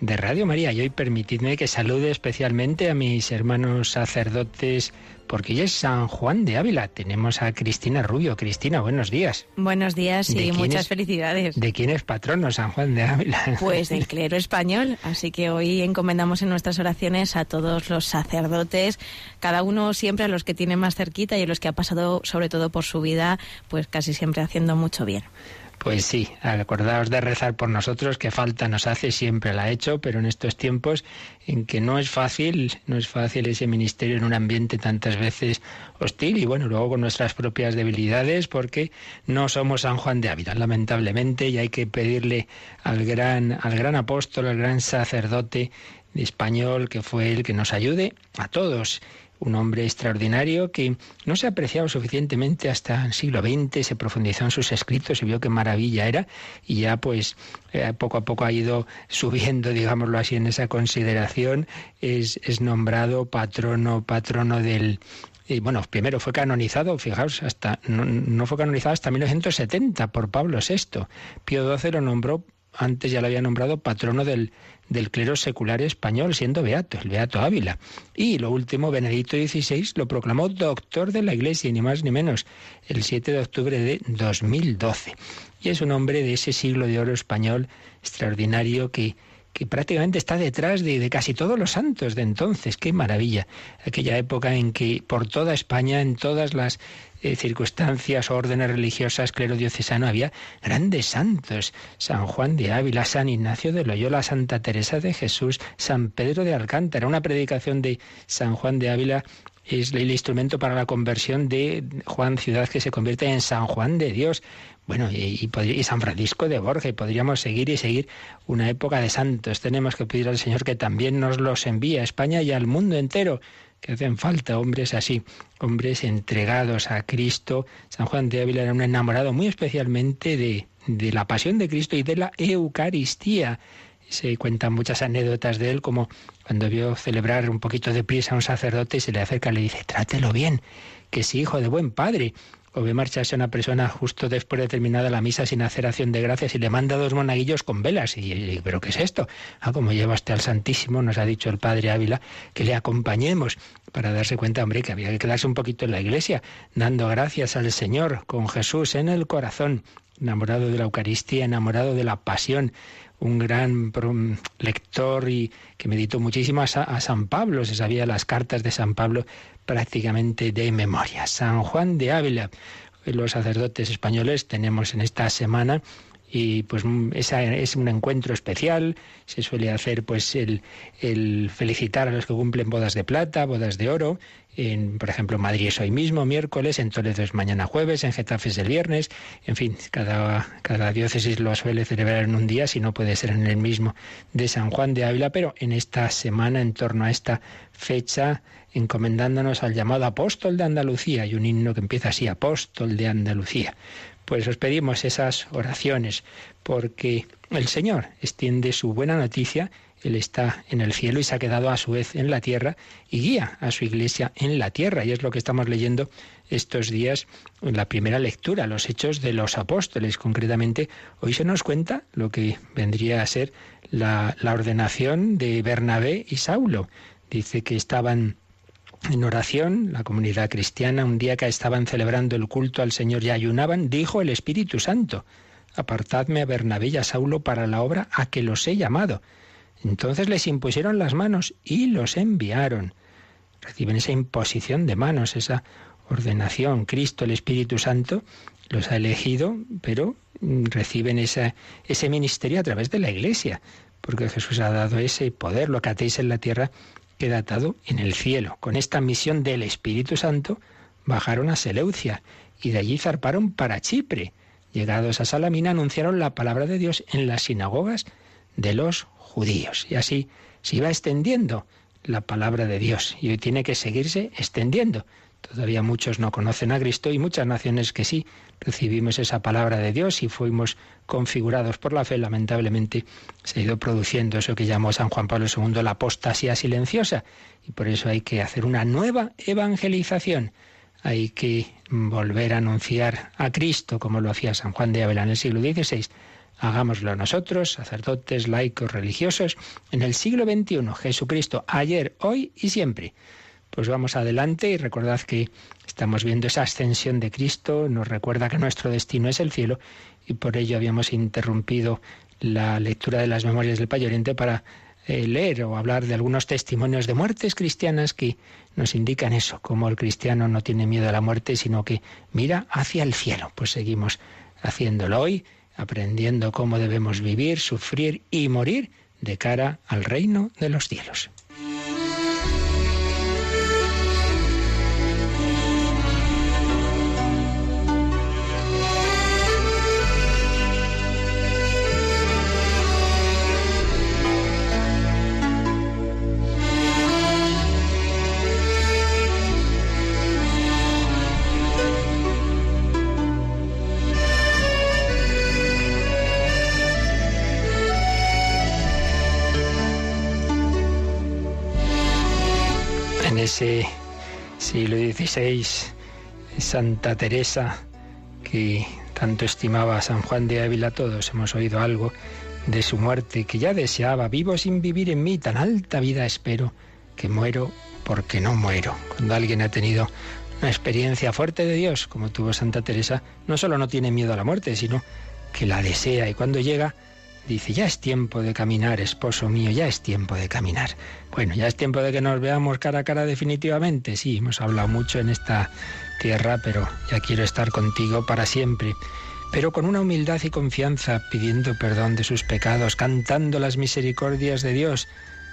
de Radio María. Y hoy permitidme que salude especialmente a mis hermanos sacerdotes, porque hoy es San Juan de Ávila. Tenemos a Cristina Rubio. Cristina, buenos días. Buenos días y muchas felicidades. ¿De quién es patrono San Juan de Ávila? Pues del clero español. Así que hoy encomendamos en nuestras oraciones a todos los sacerdotes, cada uno siempre a los que tiene más cerquita y a los que ha pasado sobre todo por su vida, pues casi siempre haciendo mucho bien. Pues sí, acordaos de rezar por nosotros, que falta nos hace, siempre la ha hecho, pero en estos tiempos en que no es fácil, no es fácil ese ministerio en un ambiente tantas veces hostil y bueno, luego con nuestras propias debilidades, porque no somos San Juan de Ávila, lamentablemente, y hay que pedirle al gran, al gran apóstol, al gran sacerdote español, que fue el que nos ayude a todos un hombre extraordinario que no se ha apreciado suficientemente hasta el siglo XX, se profundizó en sus escritos y vio qué maravilla era y ya pues eh, poco a poco ha ido subiendo, digámoslo así, en esa consideración, es, es nombrado patrono, patrono del, bueno, primero fue canonizado, fijaos, hasta no, no, fue canonizado hasta 1970 por Pablo VI. Pío XII lo nombró, antes ya lo había nombrado patrono del, del clero secular español, siendo beato, el beato Ávila. Y lo último, Benedicto XVI lo proclamó doctor de la Iglesia, ni más ni menos, el 7 de octubre de 2012. Y es un hombre de ese siglo de oro español extraordinario que, que prácticamente está detrás de, casi todos los santos de entonces. ¡Qué maravilla! Aquella época en que por toda España, en todas las eh, circunstancias, órdenes religiosas, clero diocesano, había grandes santos. San Juan de Ávila, San Ignacio de Loyola, Santa Teresa de Jesús, San Pedro de Alcántara. Una predicación de San Juan de Ávila es el instrumento para la conversión de Juan Ciudad que se convierte en San Juan de Dios. Bueno, y, y, San Francisco de Borja, y podríamos seguir y seguir una época de santos. Tenemos que pedir al Señor que también nos los envíe a España y al mundo entero, que hacen falta hombres así, hombres entregados a Cristo. San Juan de Ávila era un enamorado muy especialmente de, de la pasión de Cristo y de la Eucaristía. Se cuentan muchas anécdotas de él, como cuando vio celebrar un poquito de prisa a un sacerdote y se le acerca y le dice, trátelo bien, que es hijo de buen padre ve marcharse una persona justo después de terminada la misa sin hacer acción de gracias y le manda dos monaguillos con velas. Y, y ¿pero qué es esto? Ah, como llevaste al Santísimo, nos ha dicho el padre Ávila, que le acompañemos para darse cuenta, hombre, que había que quedarse un poquito en la iglesia, dando gracias al Señor, con Jesús en el corazón, enamorado de la Eucaristía, enamorado de la pasión, un gran lector y que meditó muchísimo a, a, San Pablo, se sabía las cartas de San Pablo prácticamente de memoria. San Juan de Ávila, los sacerdotes españoles tenemos en esta semana y pues esa es un encuentro especial. Se suele hacer pues el, el, felicitar a los que cumplen bodas de plata bodas de oro. En, por ejemplo, Madrid es hoy mismo, miércoles, en Toledo es mañana jueves, en Getafe es el viernes, en fin, cada, cada diócesis lo suele celebrar en un día, si no puede ser en el mismo de San Juan de Ávila, pero en esta semana, en torno a esta fecha, encomendándonos al llamado apóstol de Andalucía, y un himno que empieza así, apóstol de Andalucía. Pues os pedimos esas oraciones, porque el Señor extiende su buena noticia él está en el cielo y se ha quedado a su vez en la tierra y guía a su iglesia en la tierra. Y es lo que estamos leyendo estos días en la primera lectura, los hechos de los apóstoles. Concretamente, hoy se nos cuenta lo que vendría a ser la, la ordenación de Bernabé y Saulo. Dice que estaban en oración, la comunidad cristiana, un día que estaban celebrando el culto al Señor y ayunaban, dijo el Espíritu Santo, apartadme a Bernabé y a Saulo para la obra a que los he llamado. Entonces les impusieron las manos y los enviaron. Reciben esa imposición de manos, esa ordenación. Cristo, el Espíritu Santo, los ha elegido, pero reciben esa, ese ministerio a través de la Iglesia, porque Jesús ha dado ese poder, lo que atéis en la tierra queda atado en el cielo. Con esta misión del Espíritu Santo bajaron a Seleucia y de allí zarparon para Chipre. Llegados a Salamina anunciaron la palabra de Dios en las sinagogas de los judíos. Y así se iba extendiendo la palabra de Dios y hoy tiene que seguirse extendiendo. Todavía muchos no conocen a Cristo y muchas naciones que sí recibimos esa palabra de Dios y fuimos configurados por la fe. Lamentablemente se ha ido produciendo eso que llamó San Juan Pablo II la apostasía silenciosa y por eso hay que hacer una nueva evangelización. Hay que volver a anunciar a Cristo como lo hacía San Juan de Ávila en el siglo XVI. Hagámoslo nosotros, sacerdotes, laicos, religiosos, en el siglo XXI. Jesucristo, ayer, hoy y siempre. Pues vamos adelante y recordad que estamos viendo esa ascensión de Cristo, nos recuerda que nuestro destino es el cielo y por ello habíamos interrumpido la lectura de las memorias del Payoriente para eh, leer o hablar de algunos testimonios de muertes cristianas que nos indican eso, como el cristiano no tiene miedo a la muerte, sino que mira hacia el cielo. Pues seguimos haciéndolo hoy, aprendiendo cómo debemos vivir, sufrir y morir de cara al reino de los cielos. Ese siglo XVI, Santa Teresa, que tanto estimaba a San Juan de Ávila, todos hemos oído algo de su muerte, que ya deseaba, vivo sin vivir en mí, tan alta vida espero, que muero porque no muero. Cuando alguien ha tenido una experiencia fuerte de Dios, como tuvo Santa Teresa, no solo no tiene miedo a la muerte, sino que la desea y cuando llega dice, ya es tiempo de caminar, esposo mío, ya es tiempo de caminar. Bueno, ya es tiempo de que nos veamos cara a cara definitivamente. Sí, hemos hablado mucho en esta tierra, pero ya quiero estar contigo para siempre. Pero con una humildad y confianza, pidiendo perdón de sus pecados, cantando las misericordias de Dios.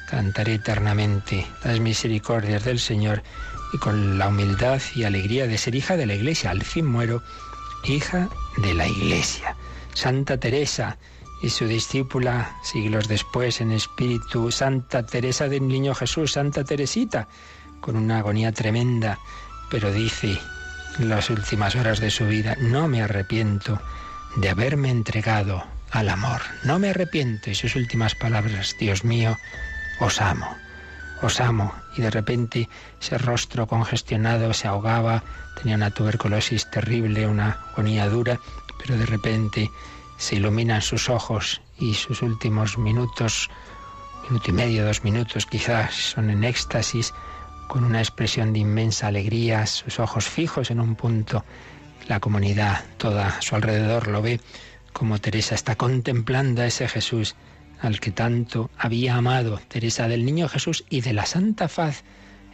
Cantaré eternamente las misericordias del Señor y con la humildad y alegría de ser hija de la Iglesia. Al fin muero, hija de la Iglesia. Santa Teresa, y su discípula siglos después en espíritu, Santa Teresa del Niño Jesús, Santa Teresita, con una agonía tremenda, pero dice en las últimas horas de su vida, no me arrepiento de haberme entregado al amor, no me arrepiento. Y sus últimas palabras, Dios mío, os amo, os amo. Y de repente ese rostro congestionado se ahogaba, tenía una tuberculosis terrible, una agonía dura, pero de repente se iluminan sus ojos y sus últimos minutos, minuto y medio, dos minutos quizás, son en éxtasis, con una expresión de inmensa alegría, sus ojos fijos en un punto. La comunidad toda a su alrededor lo ve como Teresa está contemplando a ese Jesús al que tanto había amado, Teresa del Niño Jesús y de la Santa Faz,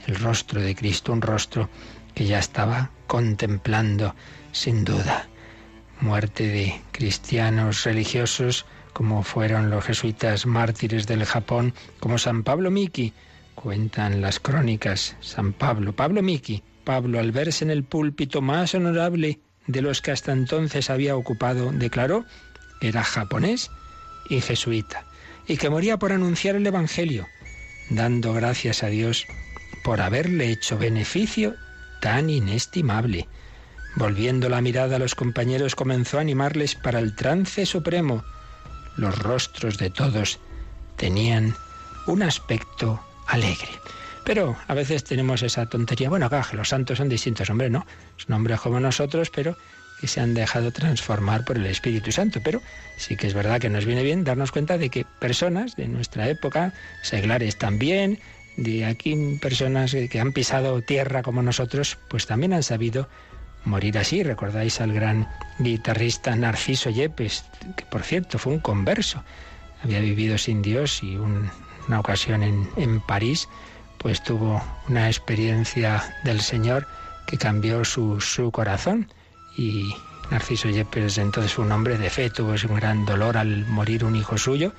el rostro de Cristo, un rostro que ya estaba contemplando sin duda muerte de cristianos religiosos como fueron los jesuitas mártires del Japón, como San Pablo Miki. Cuentan las crónicas San Pablo, Pablo Miki, Pablo al verse en el púlpito más honorable de los que hasta entonces había ocupado, declaró que era japonés y jesuita, y que moría por anunciar el Evangelio, dando gracias a Dios por haberle hecho beneficio tan inestimable. Volviendo la mirada a los compañeros comenzó a animarles para el trance supremo. Los rostros de todos tenían un aspecto alegre. Pero a veces tenemos esa tontería. Bueno, acá los santos son distintos, hombre, no. Son hombres como nosotros, pero que se han dejado transformar por el Espíritu Santo. Pero sí que es verdad que nos viene bien darnos cuenta de que personas de nuestra época, seglares también, de aquí personas que han pisado tierra como nosotros, pues también han sabido morir así. Recordáis al gran guitarrista Narciso Yepes, que por cierto fue un converso. Había vivido sin Dios y una ocasión en, en París, pues tuvo una experiencia del Señor que cambió su, su corazón. Y Narciso Yepes entonces fue un hombre de fe, tuvo un gran dolor al morir un hijo suyo.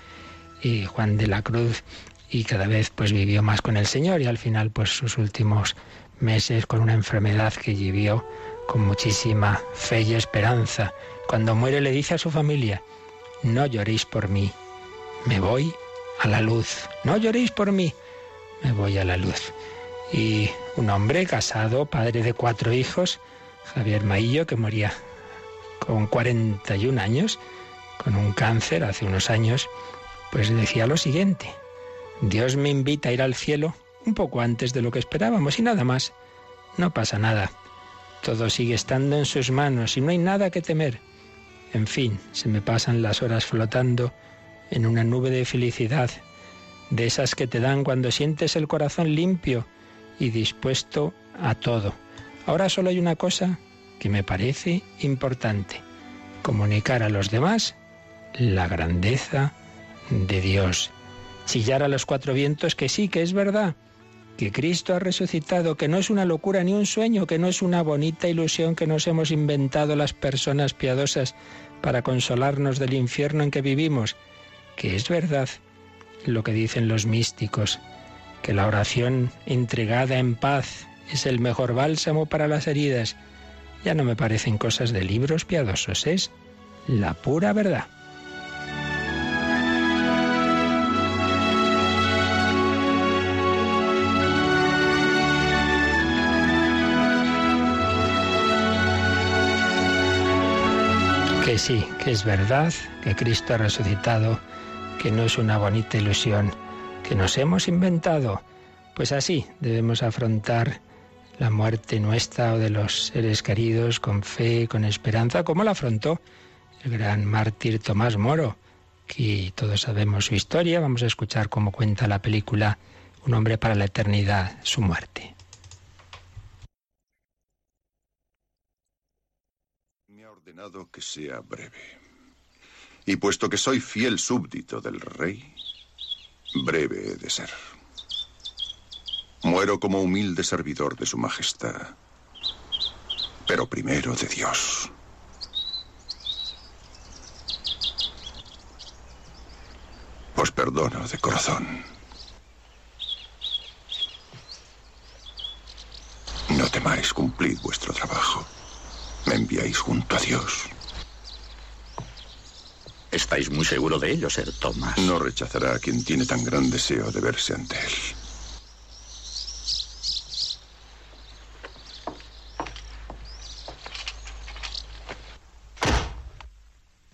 Y Juan de la Cruz y cada vez pues vivió más con el Señor y al final pues sus últimos meses con una enfermedad que vivió con muchísima fe y esperanza. Cuando muere le dice a su familia, no lloréis por mí, me voy a la luz, no lloréis por mí, me voy a la luz. Y un hombre casado, padre de cuatro hijos, Javier Maillo, que moría con 41 años, con un cáncer hace unos años, pues decía lo siguiente, Dios me invita a ir al cielo un poco antes de lo que esperábamos y nada más. No pasa nada. Todo sigue estando en sus manos y no hay nada que temer. En fin, se me pasan las horas flotando en una nube de felicidad, de esas que te dan cuando sientes el corazón limpio y dispuesto a todo. Ahora solo hay una cosa que me parece importante, comunicar a los demás la grandeza de Dios. Chillar a los cuatro vientos que sí, que es verdad, que Cristo ha resucitado, que no es una locura ni un sueño, que no es una bonita ilusión que nos hemos inventado las personas piadosas para consolarnos del infierno en que vivimos, que es verdad lo que dicen los místicos, que la oración entregada en paz es el mejor bálsamo para las heridas, ya no me parecen cosas de libros piadosos, es la pura verdad. Sí, que es verdad, que Cristo ha resucitado, que no es una bonita ilusión que nos hemos inventado. Pues así debemos afrontar la muerte nuestra o de los seres queridos con fe, con esperanza, como la afrontó el gran mártir Tomás Moro, que todos sabemos su historia. Vamos a escuchar cómo cuenta la película Un hombre para la eternidad, su muerte. Me ha que sea breve. Y puesto que soy fiel súbdito del rey, breve he de ser. Muero como humilde servidor de su majestad, pero primero de Dios. Os perdono de corazón. No temáis, cumplid vuestro trabajo. Me enviáis junto a Dios. ¿Estáis muy seguro de ello, Sir Thomas? No rechazará a quien tiene tan gran deseo de verse ante él.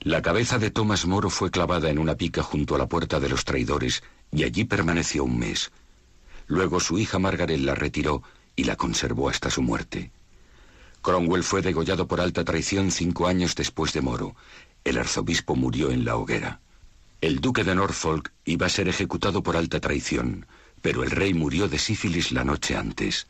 La cabeza de Thomas Moro fue clavada en una pica junto a la puerta de los traidores y allí permaneció un mes. Luego su hija Margaret la retiró y la conservó hasta su muerte. Cromwell fue degollado por alta traición cinco años después de Moro. El arzobispo murió en la hoguera. El duque de Norfolk iba a ser ejecutado por alta traición, pero el rey murió de sífilis la noche antes.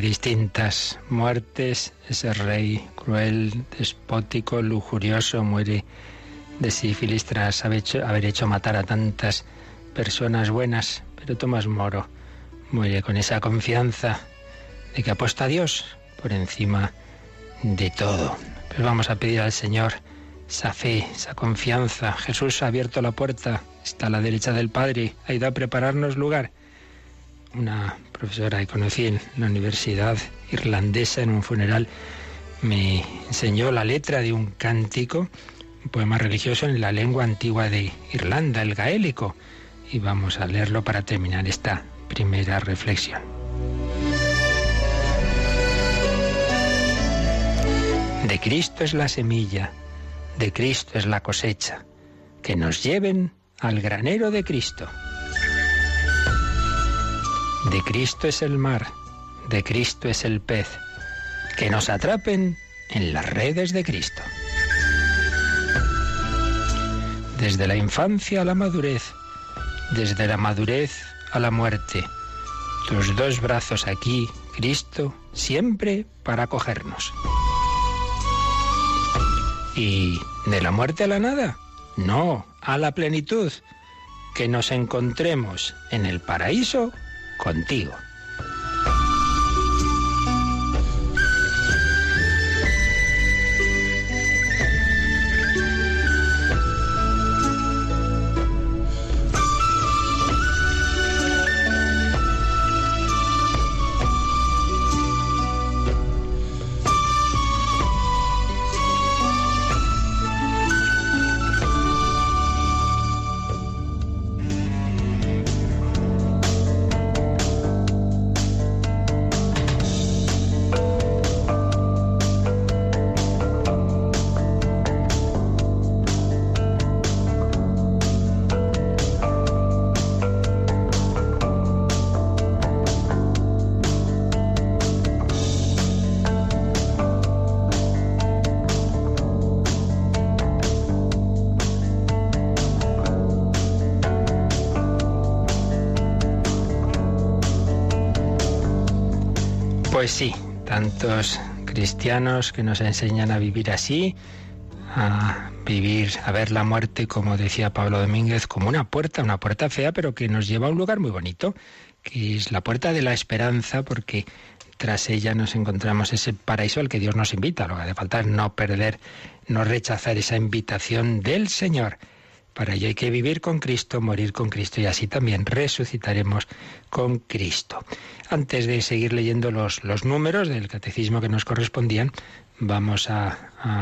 Distintas muertes. Ese rey cruel, despótico, lujurioso, muere de sífilis tras haber hecho, haber hecho matar a tantas personas buenas. Pero Tomás Moro muere con esa confianza de que apuesta a Dios por encima de todo. Pues vamos a pedir al Señor esa fe, esa confianza. Jesús ha abierto la puerta, está a la derecha del Padre, ha ido a prepararnos lugar. Una profesora que conocí en la universidad irlandesa en un funeral me enseñó la letra de un cántico, un poema religioso en la lengua antigua de Irlanda, el gaélico. Y vamos a leerlo para terminar esta primera reflexión. De Cristo es la semilla, de Cristo es la cosecha. Que nos lleven al granero de Cristo. De Cristo es el mar, de Cristo es el pez. Que nos atrapen en las redes de Cristo. Desde la infancia a la madurez, desde la madurez a la muerte. Tus dos brazos aquí, Cristo, siempre para acogernos. ¿Y de la muerte a la nada? No, a la plenitud. Que nos encontremos en el paraíso contigo. Pues sí, tantos cristianos que nos enseñan a vivir así, a vivir, a ver la muerte, como decía Pablo Domínguez, como una puerta, una puerta fea, pero que nos lleva a un lugar muy bonito, que es la puerta de la esperanza, porque tras ella nos encontramos ese paraíso al que Dios nos invita. Lo que hace falta es no perder, no rechazar esa invitación del Señor. Para ello hay que vivir con Cristo, morir con Cristo y así también resucitaremos con Cristo. Antes de seguir leyendo los, los números del catecismo que nos correspondían, vamos a,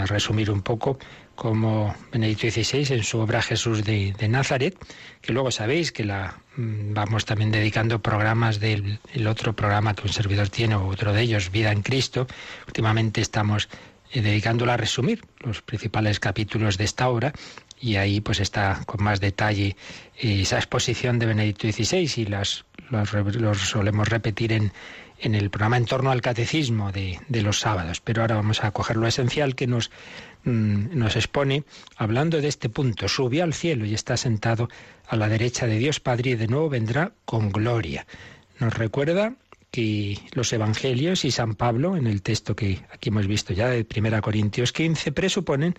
resumir un poco cómo Benedicto XVI en su obra Jesús de, Nazaret, que luego sabéis que la mm, vamos también dedicando programas del otro programa que un servidor tiene, o otro de ellos, Vida en Cristo. Últimamente estamos eh, dedicándola a resumir los principales capítulos de esta obra y ahí pues está con más detalle eh, esa exposición de Benedicto XVI y las los, solemos repetir en, en, el programa en torno al catecismo de, de, los sábados. Pero ahora vamos a coger lo esencial que nos, mm, nos expone hablando de este punto. Subió al cielo y está sentado a la derecha de Dios Padre y de nuevo vendrá con gloria. Nos recuerda que los evangelios y San Pablo, en el texto que aquí hemos visto ya de 1 Corintios 15, presuponen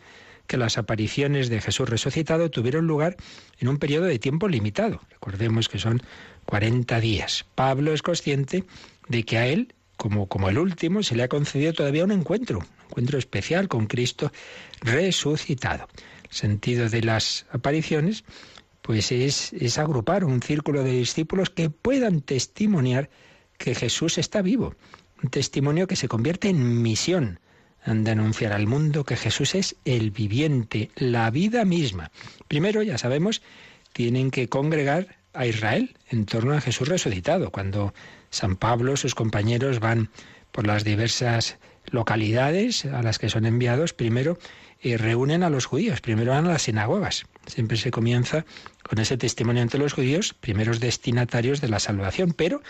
que las apariciones de Jesús resucitado tuvieron lugar en un periodo de tiempo limitado. Recordemos que son 40 días. Pablo es consciente de que a él, como, como el último, se le ha concedido todavía un encuentro, un encuentro especial con Cristo resucitado. El sentido de las apariciones pues es, es agrupar un círculo de discípulos que puedan testimoniar que Jesús está vivo, un testimonio que se convierte en misión, han de anunciar al mundo que Jesús es el viviente, la vida misma. Primero, ya sabemos, tienen que congregar a Israel en torno a Jesús resucitado. Cuando San Pablo, sus compañeros van por las diversas localidades a las que son enviados, primero eh, reúnen a los judíos, primero van a las sinagogas. Siempre se comienza con ese testimonio entre los judíos, primeros destinatarios de la salvación, pero,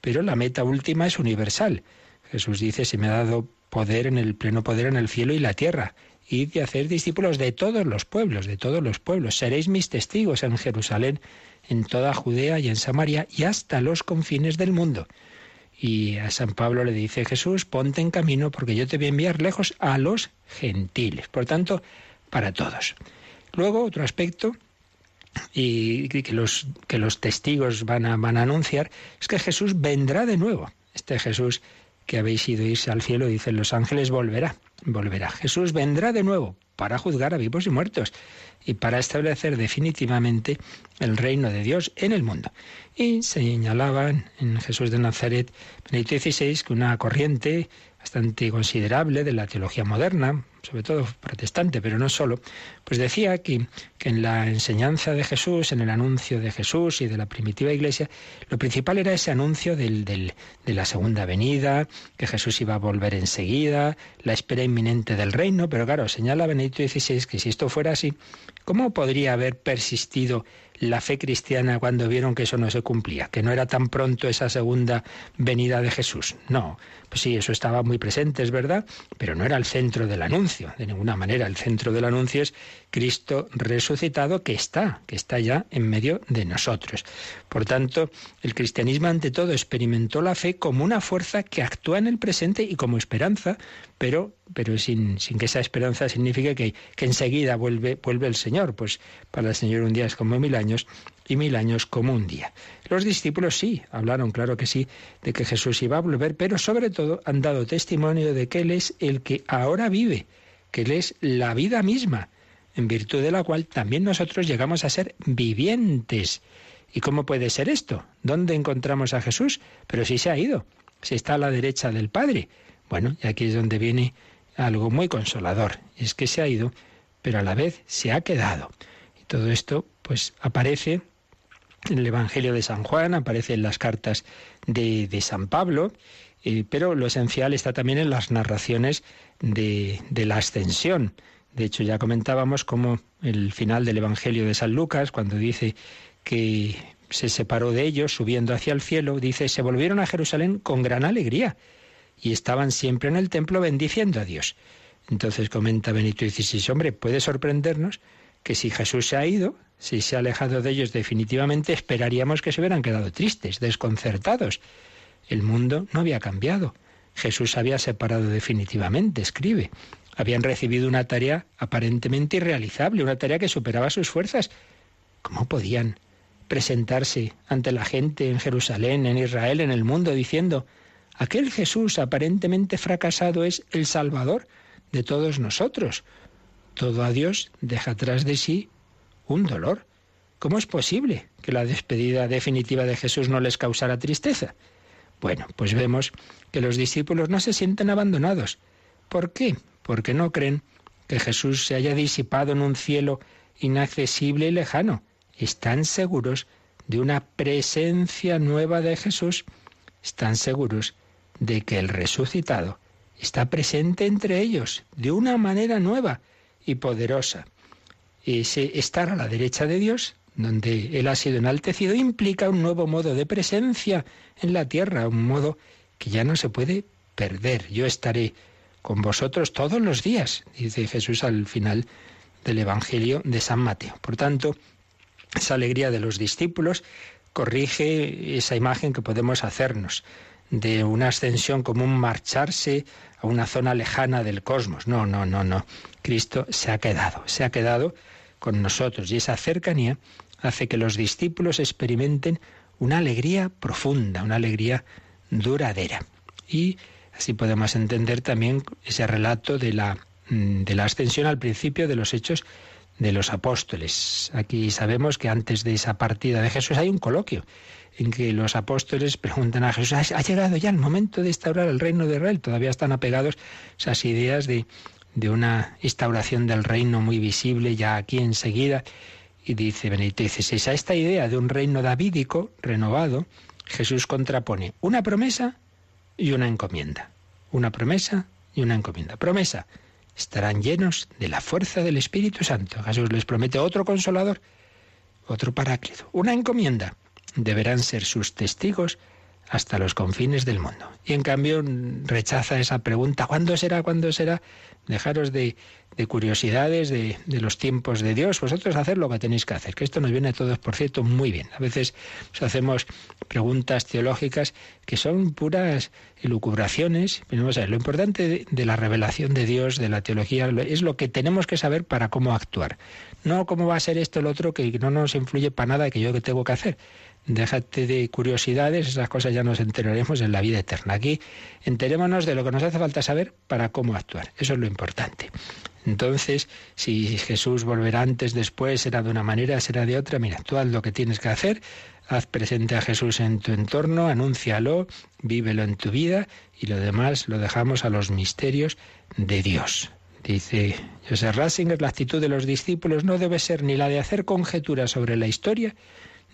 pero la meta última es universal. Jesús dice, se me ha dado poder en el pleno poder en el cielo y la tierra, y de hacer discípulos de todos los pueblos, de todos los pueblos. Seréis mis testigos en Jerusalén, en toda Judea y en Samaria y hasta los confines del mundo. Y a San Pablo le dice Jesús, ponte en camino porque yo te voy a enviar lejos a los gentiles. Por tanto, para todos. Luego, otro aspecto y que los, que los testigos van a, van a anunciar es que Jesús vendrá de nuevo. Este Jesús que habéis ido irse al cielo, dicen los ángeles, volverá, volverá. Jesús vendrá de nuevo para juzgar a vivos y muertos y para establecer definitivamente el reino de Dios en el mundo. Y señalaban en Jesús de Nazaret, Benedicto XVI, que una corriente bastante considerable de la teología moderna, sobre todo protestante, pero no solo, pues decía que, que, en la enseñanza de Jesús, en el anuncio de Jesús y de la primitiva iglesia, lo principal era ese anuncio del, del, de la segunda venida, que Jesús iba a volver enseguida, la espera inminente del reino, pero claro, señala Benedicto XVI que si esto fuera así, ¿cómo podría haber persistido la fe cristiana cuando vieron que eso no se cumplía, que no era tan pronto esa segunda venida de Jesús. No, pues sí, eso estaba muy presente, es verdad, pero no era el centro del anuncio, de ninguna manera. El centro del anuncio es Cristo resucitado que está, que está ya en medio de nosotros. Por tanto, el cristianismo ante todo experimentó la fe como una fuerza que actúa en el presente y como esperanza, pero, pero sin, sin que esa esperanza signifique que, que enseguida vuelve, vuelve el Señor. Pues para el Señor un día es como mil años y mil años como un día. Los discípulos sí, hablaron, claro que sí, de que Jesús iba a volver, pero sobre todo han dado testimonio de que Él es el que ahora vive, que Él es la vida misma en virtud de la cual también nosotros llegamos a ser vivientes. ¿Y cómo puede ser esto? ¿Dónde encontramos a Jesús? Pero si se ha ido, si está a la derecha del Padre. Bueno, y aquí es donde viene algo muy consolador, es que se ha ido, pero a la vez se ha quedado. Y todo esto, pues, aparece en el Evangelio de San Juan, aparece en las cartas de, de San Pablo, eh, pero lo esencial está también en las narraciones de, de la ascensión. De hecho, ya comentábamos cómo el final del Evangelio de San Lucas, cuando dice que se separó de ellos subiendo hacia el cielo, dice, se volvieron a Jerusalén con gran alegría y estaban siempre en el templo bendiciendo a Dios. Entonces comenta Benito XVI, hombre, puede sorprendernos que si Jesús se ha ido, si se ha alejado de ellos definitivamente, esperaríamos que se hubieran quedado tristes, desconcertados. El mundo no había cambiado. Jesús había separado definitivamente, escribe. Habían recibido una tarea aparentemente irrealizable, una tarea que superaba sus fuerzas. ¿Cómo podían presentarse ante la gente en Jerusalén, en Israel, en el mundo, diciendo, aquel Jesús aparentemente fracasado es el Salvador de todos nosotros? Todo a Dios deja atrás de sí un dolor. ¿Cómo es posible que la despedida definitiva de Jesús no les causara tristeza? Bueno, pues vemos que los discípulos no se sienten abandonados. ¿Por qué? Porque no creen que Jesús se haya disipado en un cielo inaccesible y lejano. Están seguros de una presencia nueva de Jesús. Están seguros de que el resucitado está presente entre ellos de una manera nueva y poderosa. Ese estar a la derecha de Dios donde Él ha sido enaltecido, implica un nuevo modo de presencia en la tierra, un modo que ya no se puede perder. Yo estaré con vosotros todos los días, dice Jesús al final del Evangelio de San Mateo. Por tanto, esa alegría de los discípulos corrige esa imagen que podemos hacernos de una ascensión como un marcharse a una zona lejana del cosmos. No, no, no, no. Cristo se ha quedado, se ha quedado con nosotros y esa cercanía hace que los discípulos experimenten una alegría profunda, una alegría duradera. Y así podemos entender también ese relato de la, mm, de la ascensión al principio de los hechos de los apóstoles. Aquí sabemos que antes de esa partida de Jesús hay un coloquio en que los apóstoles preguntan a Jesús, ¿ha llegado ya el momento de instaurar el reino de Israel? Todavía están apegados esas ideas de de una instauración del reino muy visible ya aquí enseguida. Y dice Benedicto XVI, a esta idea de un reino davídico renovado, Jesús contrapone una promesa y una encomienda. Una promesa y una encomienda. Promesa, estarán llenos de la fuerza del Espíritu Santo. Jesús les promete otro consolador, otro paráclito. Una encomienda, deberán ser sus testigos hasta los confines del mundo. Y en cambio rechaza esa pregunta, ¿cuándo será? ¿Cuándo será? Dejaros de, curiosidades de, los tiempos de Dios, vosotros hacer lo que tenéis que hacer, que esto nos viene a todos, por cierto, muy bien. A veces hacemos preguntas teológicas que son puras elucubraciones, pero vamos lo importante de, la revelación de Dios, de la teología, es lo que tenemos que saber para cómo actuar. No cómo va a ser esto lo otro que no nos influye para nada que yo que tengo que hacer déjate de curiosidades, esas cosas ya nos enteraremos en la vida eterna. Aquí enterémonos de lo que nos hace falta saber para cómo actuar. Eso es lo importante. Entonces, si Jesús volverá antes, después, será de una manera, será de otra, mira, tú haz lo que tienes que hacer, haz presente a Jesús en tu entorno, anúncialo, vívelo en tu vida y lo demás lo dejamos a los misterios de Dios. Dice José Ratzinger, la actitud de los discípulos no debe ser ni la de hacer conjeturas sobre la historia,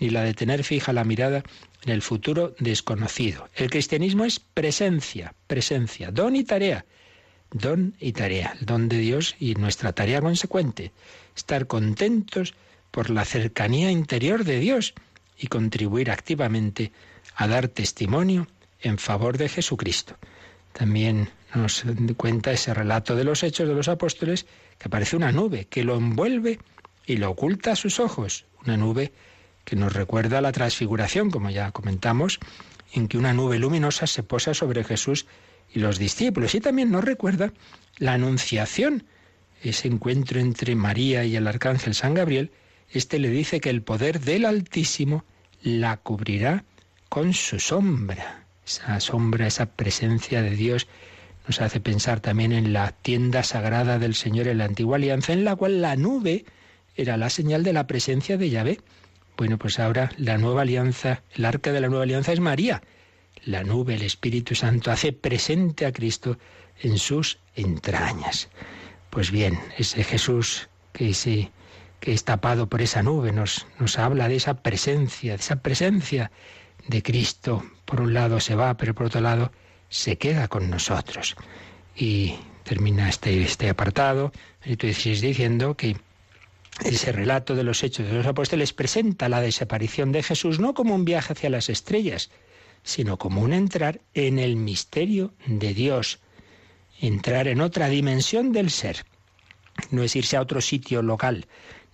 ni la de tener fija la mirada en el futuro desconocido. El cristianismo es presencia, presencia, don y tarea. Don y tarea, el don de Dios y nuestra tarea consecuente. Estar contentos por la cercanía interior de Dios y contribuir activamente a dar testimonio en favor de Jesucristo. También nos cuenta ese relato de los hechos de los apóstoles que aparece una nube que lo envuelve y lo oculta a sus ojos, una nube que nos recuerda la transfiguración, como ya comentamos, en que una nube luminosa se posa sobre Jesús y los discípulos. Y también nos recuerda la anunciación, ese encuentro entre María y el arcángel San Gabriel. Este le dice que el poder del Altísimo la cubrirá con su sombra. Esa sombra, esa presencia de Dios nos hace pensar también en la tienda sagrada del Señor en la antigua alianza, en la cual la nube era la señal de la presencia de Yahvé. Bueno, pues ahora la nueva alianza, el arca de la nueva alianza es María. La nube, el Espíritu Santo, hace presente a Cristo en sus entrañas. Pues bien, ese Jesús que, se, que es tapado por esa nube nos, nos habla de esa presencia, de esa presencia de Cristo. Por un lado se va, pero por otro lado se queda con nosotros. Y termina este, este apartado, diciendo que ese relato de los hechos de los apóstoles presenta la desaparición de Jesús no como un viaje hacia las estrellas, sino como un entrar en el misterio de Dios, entrar en otra dimensión del ser. No es irse a otro sitio local,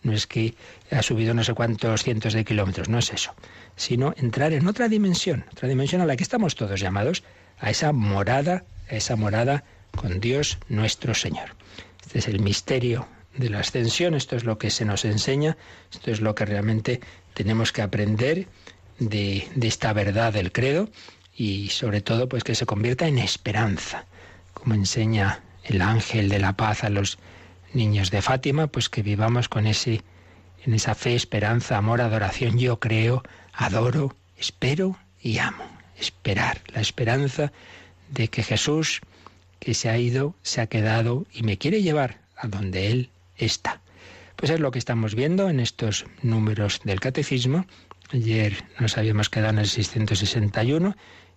no es que ha subido no sé cuántos cientos de kilómetros, no es eso, sino entrar en otra dimensión, otra dimensión a la que estamos todos llamados a esa morada, a esa morada con Dios nuestro Señor. Este es el misterio de la ascensión, esto es lo que se nos enseña, esto es lo que realmente tenemos que aprender de, de esta verdad del credo y sobre todo pues que se convierta en esperanza, como enseña el ángel de la paz a los niños de Fátima, pues que vivamos con ese en esa fe, esperanza, amor, adoración. Yo creo, adoro, espero y amo. Esperar, la esperanza de que Jesús, que se ha ido, se ha quedado y me quiere llevar a donde Él está. Pues es lo que estamos viendo en estos números del catecismo. Ayer nos habíamos quedado en el 661.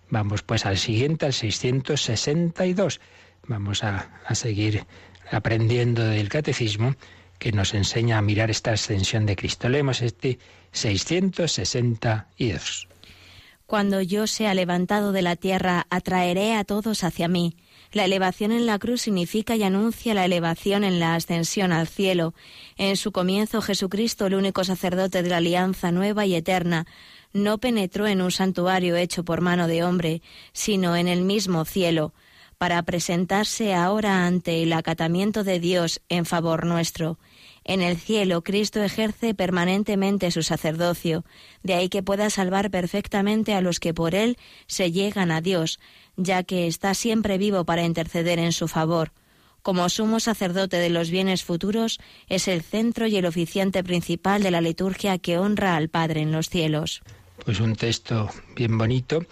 Vamos pues al siguiente, al 662. Vamos a, a seguir aprendiendo del catecismo que nos enseña a mirar esta ascensión de Cristo. Leemos este 662. Cuando yo sea levantado de la tierra, atraeré a todos hacia mí. La elevación en la cruz significa y anuncia la elevación en la ascensión al cielo. En su comienzo Jesucristo, el único sacerdote de la alianza nueva y eterna, no penetró en un santuario hecho por mano de hombre, sino en el mismo cielo, para presentarse ahora ante el acatamiento de Dios en favor nuestro. En el cielo Cristo ejerce permanentemente su sacerdocio, de ahí que pueda salvar perfectamente a los que por él se llegan a Dios, ya que está siempre vivo para interceder en su favor. Como sumo sacerdote de los bienes futuros, es el centro y el oficiante principal de la liturgia que honra al Padre en los cielos. Pues un texto bien bonito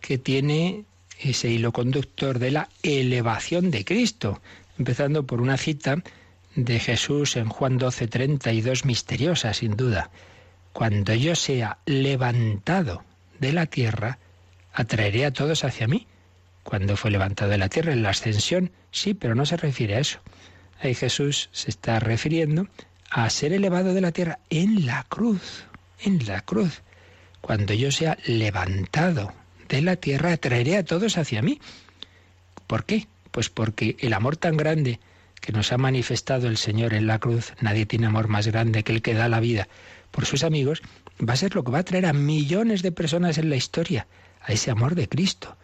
que tiene ese hilo conductor de la elevación de Cristo, empezando por una cita de Jesús en Juan 12, 32, misteriosa sin duda. Cuando yo sea levantado de la tierra, atraeré a todos hacia mí. Cuando fue levantado de la tierra en la ascensión, sí, pero no se refiere a eso. Ahí Jesús se está refiriendo a ser elevado de la tierra en la cruz, en la cruz. Cuando yo sea levantado de la tierra, atraeré a todos hacia mí. ¿Por qué? Pues porque el amor tan grande que nos ha manifestado el Señor en la cruz, nadie tiene amor más grande que el que da la vida por sus amigos, va a ser lo que va a traer a millones de personas en la historia, a ese amor de Cristo.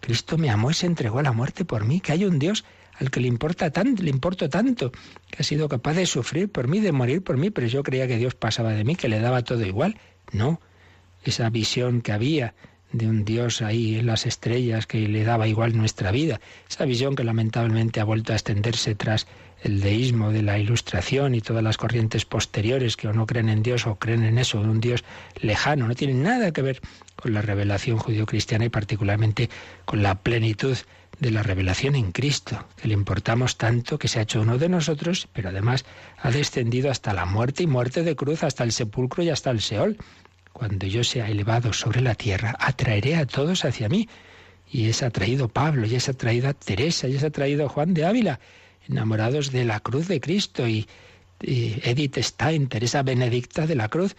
Cristo me amó y se entregó a la muerte por mí, que hay un Dios al que le importa tanto, le importo tanto, que ha sido capaz de sufrir por mí, de morir por mí, pero yo creía que Dios pasaba de mí, que le daba todo igual. No, esa visión que había de un Dios ahí en las estrellas que le daba igual nuestra vida. Esa visión que lamentablemente ha vuelto a extenderse tras el deísmo de la ilustración y todas las corrientes posteriores que o no creen en Dios o creen en eso, de un Dios lejano. No tiene nada que ver con la revelación judío-cristiana y particularmente con la plenitud de la revelación en Cristo, que le importamos tanto, que se ha hecho uno de nosotros, pero además ha descendido hasta la muerte y muerte de cruz, hasta el sepulcro y hasta el Seol cuando yo sea elevado sobre la tierra, atraeré a todos hacia mí. Y es atraído Pablo, y es atraída Teresa, y es atraído Juan de Ávila, enamorados de la cruz de Cristo, y, Edith Stein, Teresa Benedicta de la cruz,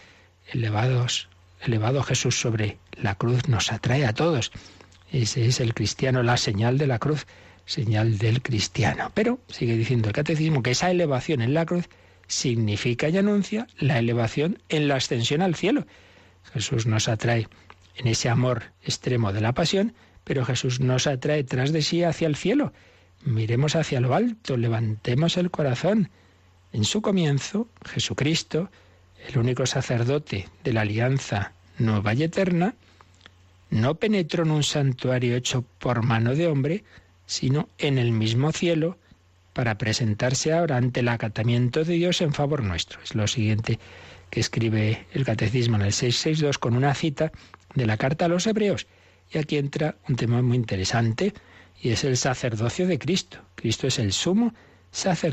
elevados, elevado Jesús sobre la cruz, nos atrae a todos. Ese es el cristiano, la señal de la cruz, señal del cristiano. Pero sigue diciendo el catecismo que esa elevación en la cruz significa y anuncia la elevación en la ascensión al cielo. Jesús nos atrae en ese amor extremo de la pasión, pero Jesús nos atrae tras de sí hacia el cielo. Miremos hacia lo alto, levantemos el corazón. En su comienzo, Jesucristo, el único sacerdote de la alianza nueva y eterna, no penetró en un santuario hecho por mano de hombre, sino en el mismo cielo, para presentarse ahora ante el acatamiento de Dios en favor nuestro. Es lo siguiente que escribe el Catecismo en el 662 con una cita de la carta a los Hebreos. Y aquí entra un tema muy interesante y es el sacerdocio de Cristo. Cristo es el sumo sacerdote